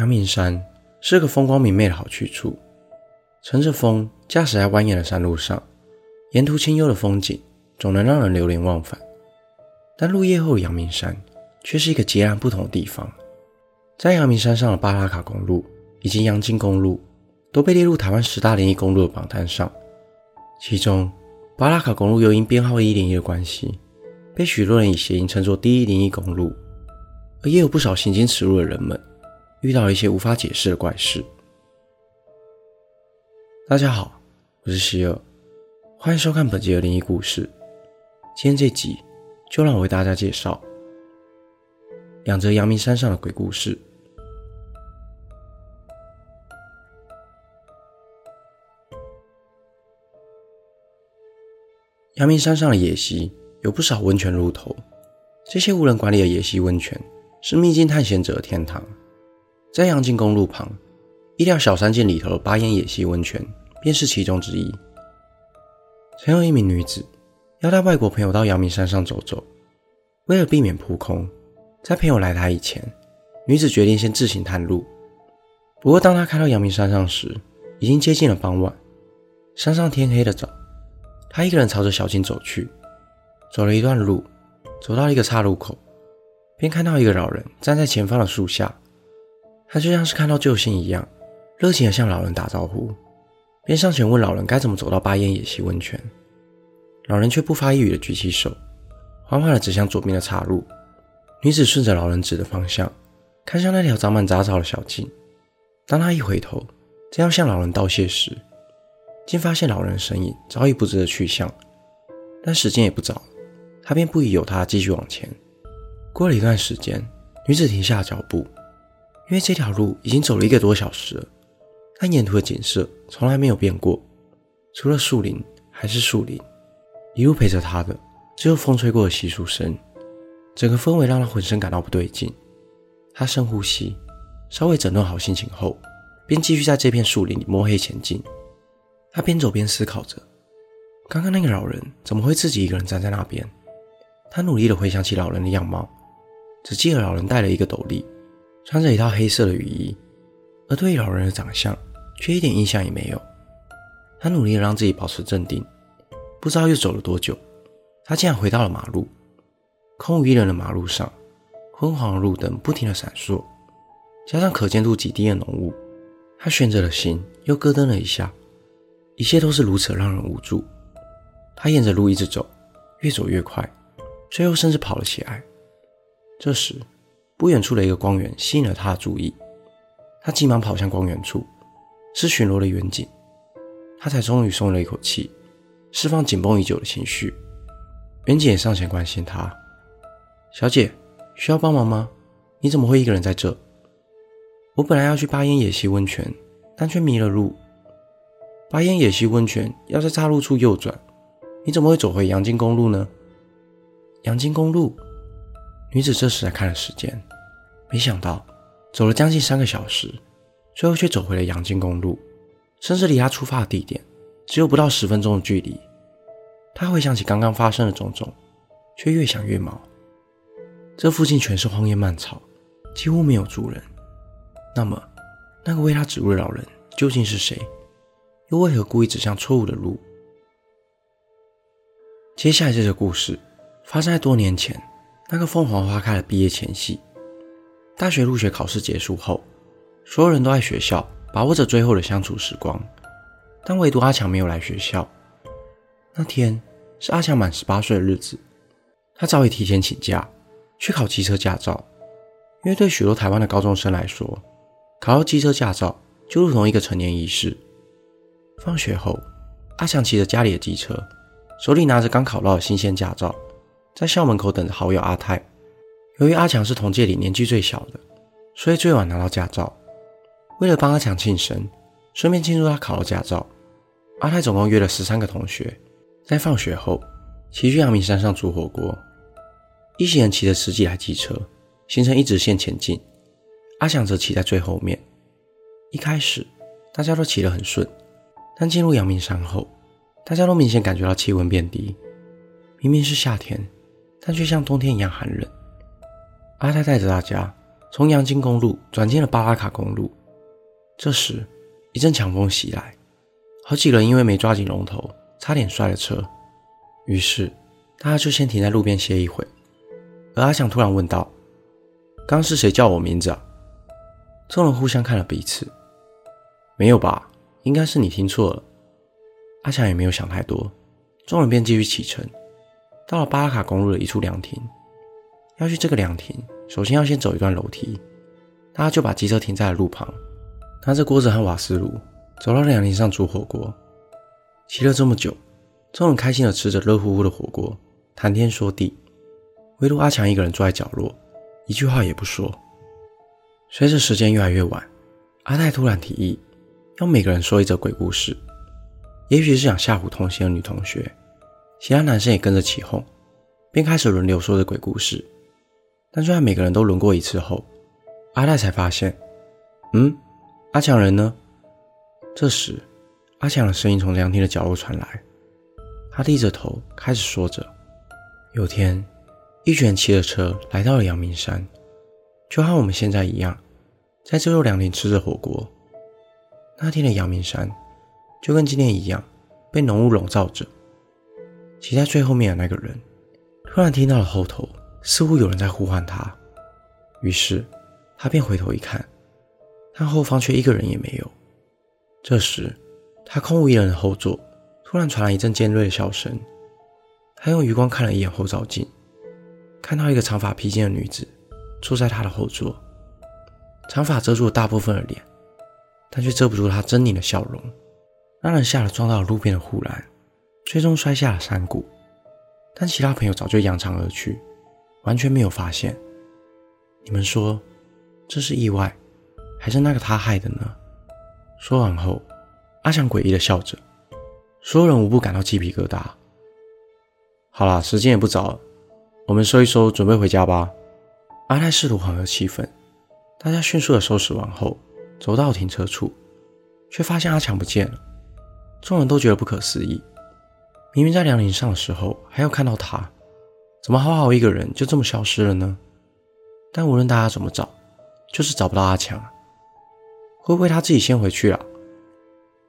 阳明山是个风光明媚的好去处，乘着风驾驶在蜿蜒的山路上，沿途清幽的风景总能让人流连忘返。但入夜后的阳明山却是一个截然不同的地方。在阳明山上的巴拉卡公路以及阳金公路都被列入台湾十大灵异公路的榜单上，其中巴拉卡公路又因编号一零一的关系，被许多人以谐音称作第一灵异公路，而也有不少行经此路的人们。遇到了一些无法解释的怪事。大家好，我是希尔，欢迎收看本集的灵异故事。今天这集就让我为大家介绍两则阳明山上的鬼故事。阳明山上的野溪有不少温泉入头，这些无人管理的野溪温泉是秘境探险者的天堂。在阳金公路旁，一条小山径里头的八烟野溪温泉便是其中之一。曾有一名女子要带外国朋友到阳明山上走走，为了避免扑空，在朋友来台以前，女子决定先自行探路。不过，当她开到阳明山上时，已经接近了傍晚，山上天黑的早。她一个人朝着小径走去，走了一段路，走到一个岔路口，便看到一个老人站在前方的树下。他就像是看到救星一样，热情地向老人打招呼，便上前问老人该怎么走到八烟野溪温泉。老人却不发一语地举起手，缓缓地指向左边的岔路。女子顺着老人指的方向，看向那条长满杂草的小径。当她一回头，正要向老人道谢时，竟发现老人的身影早已不知了去向。但时间也不早，她便不疑有他，继续往前。过了一段时间，女子停下脚步。因为这条路已经走了一个多小时了，但沿途的景色从来没有变过，除了树林还是树林，一路陪着他的只有风吹过的窸窣声，整个氛围让他浑身感到不对劲。他深呼吸，稍微整顿好心情后，便继续在这片树林里摸黑前进。他边走边思考着，刚刚那个老人怎么会自己一个人站在那边？他努力地回想起老人的样貌，只记得老人戴了一个斗笠。穿着一套黑色的雨衣，而对于老人的长相却一点印象也没有。他努力让自己保持镇定，不知道又走了多久，他竟然回到了马路。空无一人的马路上，昏黄的路灯不停的闪烁，加上可见度极低的浓雾，他悬着的心又咯噔了一下。一切都是如此让人无助。他沿着路一直走，越走越快，最后甚至跑了起来。这时，不远处的一个光源吸引了他的注意，他急忙跑向光源处，是巡逻的远景，他才终于松了一口气，释放紧绷已久的情绪。远景也上前关心他：“小姐，需要帮忙吗？你怎么会一个人在这？”“我本来要去八烟野溪温泉，但却迷了路。八烟野溪温泉要在岔路处右转，你怎么会走回阳金公路呢？”“阳金公路。”女子这时才看了时间，没想到走了将近三个小时，最后却走回了阳金公路，甚至离她出发的地点只有不到十分钟的距离。她回想起刚刚发生的种种，却越想越毛。这附近全是荒烟蔓草，几乎没有住人。那么，那个为她指路的老人究竟是谁？又为何故意指向错误的路？接下来这个故事发生在多年前。那个凤凰花开的毕业前夕，大学入学考试结束后，所有人都在学校把握着最后的相处时光，但唯独阿强没有来学校。那天是阿强满十八岁的日子，他早已提前请假去考机车驾照，因为对许多台湾的高中生来说，考到机车驾照就如同一个成年仪式。放学后，阿强骑着家里的机车，手里拿着刚考到的新鲜驾照。在校门口等着好友阿泰。由于阿强是同届里年纪最小的，所以最晚拿到驾照。为了帮阿强庆生，顺便庆祝他考了驾照，阿泰总共约了十三个同学，在放学后骑去阳明山上煮火锅。一行人骑着十几台机车，形成一直线前进。阿强则骑在最后面。一开始大家都骑得很顺，但进入阳明山后，大家都明显感觉到气温变低。明明是夏天。但却像冬天一样寒冷。阿泰带着大家从阳金公路转进了巴拉卡公路。这时，一阵强风袭来，好几人因为没抓紧龙头，差点摔了车。于是，大家就先停在路边歇一会。而阿强突然问道：“刚是谁叫我名字啊？”众人互相看了彼此，没有吧？应该是你听错了。阿强也没有想太多，众人便继续启程，到了巴拉卡公路的一处凉亭。要去这个凉亭，首先要先走一段楼梯，大家就把机车停在了路旁，拿着锅子和瓦斯炉，走到凉亭上煮火锅。骑了这么久，众人开心的吃着热乎乎的火锅，谈天说地，唯独阿强一个人坐在角落，一句话也不说。随着时间越来越晚，阿泰突然提议，要每个人说一则鬼故事，也许是想吓唬同行的女同学，其他男生也跟着起哄，便开始轮流说着鬼故事。但就在每个人都轮过一次后，阿泰才发现，嗯，阿强人呢？这时，阿强的声音从凉亭的角落传来，他低着头开始说着：“有天，一群人骑着车来到了阳明山，就和我们现在一样，在这座凉亭吃着火锅。那天的阳明山，就跟今天一样，被浓雾笼罩着。骑在最后面的那个人，突然听到了后头。”似乎有人在呼唤他，于是他便回头一看，但后方却一个人也没有。这时，他空无一人的后座突然传来一阵尖锐的笑声。他用余光看了一眼后照镜，看到一个长发披肩的女子坐在他的后座，长发遮住了大部分的脸，但却遮不住她狰狞的笑容，让人吓得撞到了路边的护栏，最终摔下了山谷。但其他朋友早就扬长而去。完全没有发现，你们说这是意外，还是那个他害的呢？说完后，阿强诡异的笑着，所有人无不感到鸡皮疙瘩。好啦，时间也不早了，我们收一收，准备回家吧。阿泰试图缓和气氛，大家迅速的收拾完后，走到停车处，却发现阿强不见了。众人都觉得不可思议，明明在凉亭上的时候还有看到他。怎么好好一个人就这么消失了呢？但无论大家怎么找，就是找不到阿强。会不会他自己先回去啊？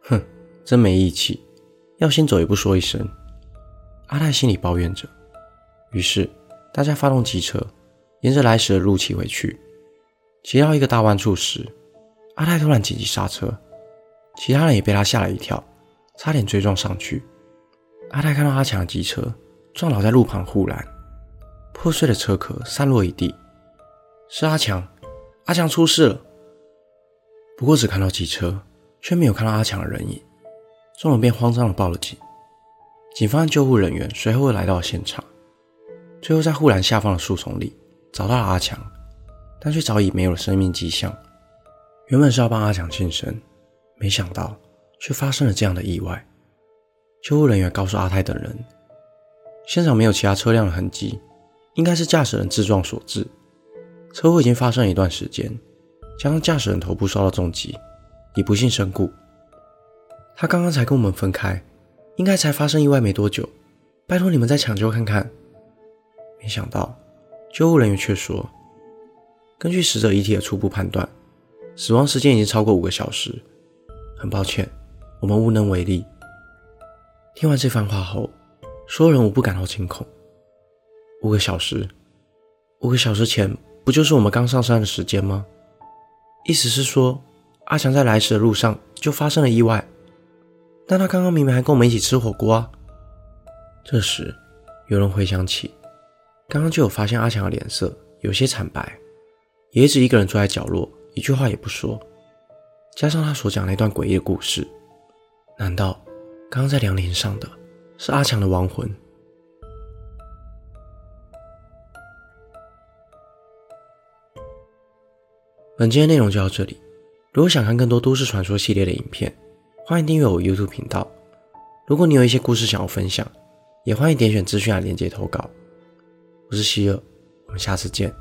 哼，真没义气，要先走也不说一声。阿泰心里抱怨着。于是大家发动机车，沿着来时的路骑回去。骑到一个大弯处时，阿泰突然紧急刹车，其他人也被他吓了一跳，差点追撞上去。阿泰看到阿强的机车撞倒在路旁护栏。破碎的车壳散落一地，是阿强，阿强出事了。不过只看到机车，却没有看到阿强的人影，众人便慌张地报了警。警方和救护人员随后来到了现场，最后在护栏下方的树丛里找到了阿强，但却早已没有了生命迹象。原本是要帮阿强庆生，没想到却发生了这样的意外。救护人员告诉阿泰等人，现场没有其他车辆的痕迹。应该是驾驶人自撞所致。车祸已经发生一段时间，加上驾驶人头部受到重击，已不幸身故。他刚刚才跟我们分开，应该才发生意外没多久。拜托你们再抢救看看。没想到，救护人员却说，根据死者遗体的初步判断，死亡时间已经超过五个小时。很抱歉，我们无能为力。听完这番话后，所有人无不感到惊恐。五个小时，五个小时前不就是我们刚上山的时间吗？意思是说，阿强在来时的路上就发生了意外，但他刚刚明明还跟我们一起吃火锅啊。这时，有人回想起，刚刚就有发现阿强的脸色有些惨白，也一直一个人坐在角落，一句话也不说。加上他所讲那段诡异的故事，难道刚在凉亭上的是阿强的亡魂？本期的内容就到这里。如果想看更多都市传说系列的影片，欢迎订阅我 YouTube 频道。如果你有一些故事想要分享，也欢迎点选资讯栏链接投稿。我是希尔，我们下次见。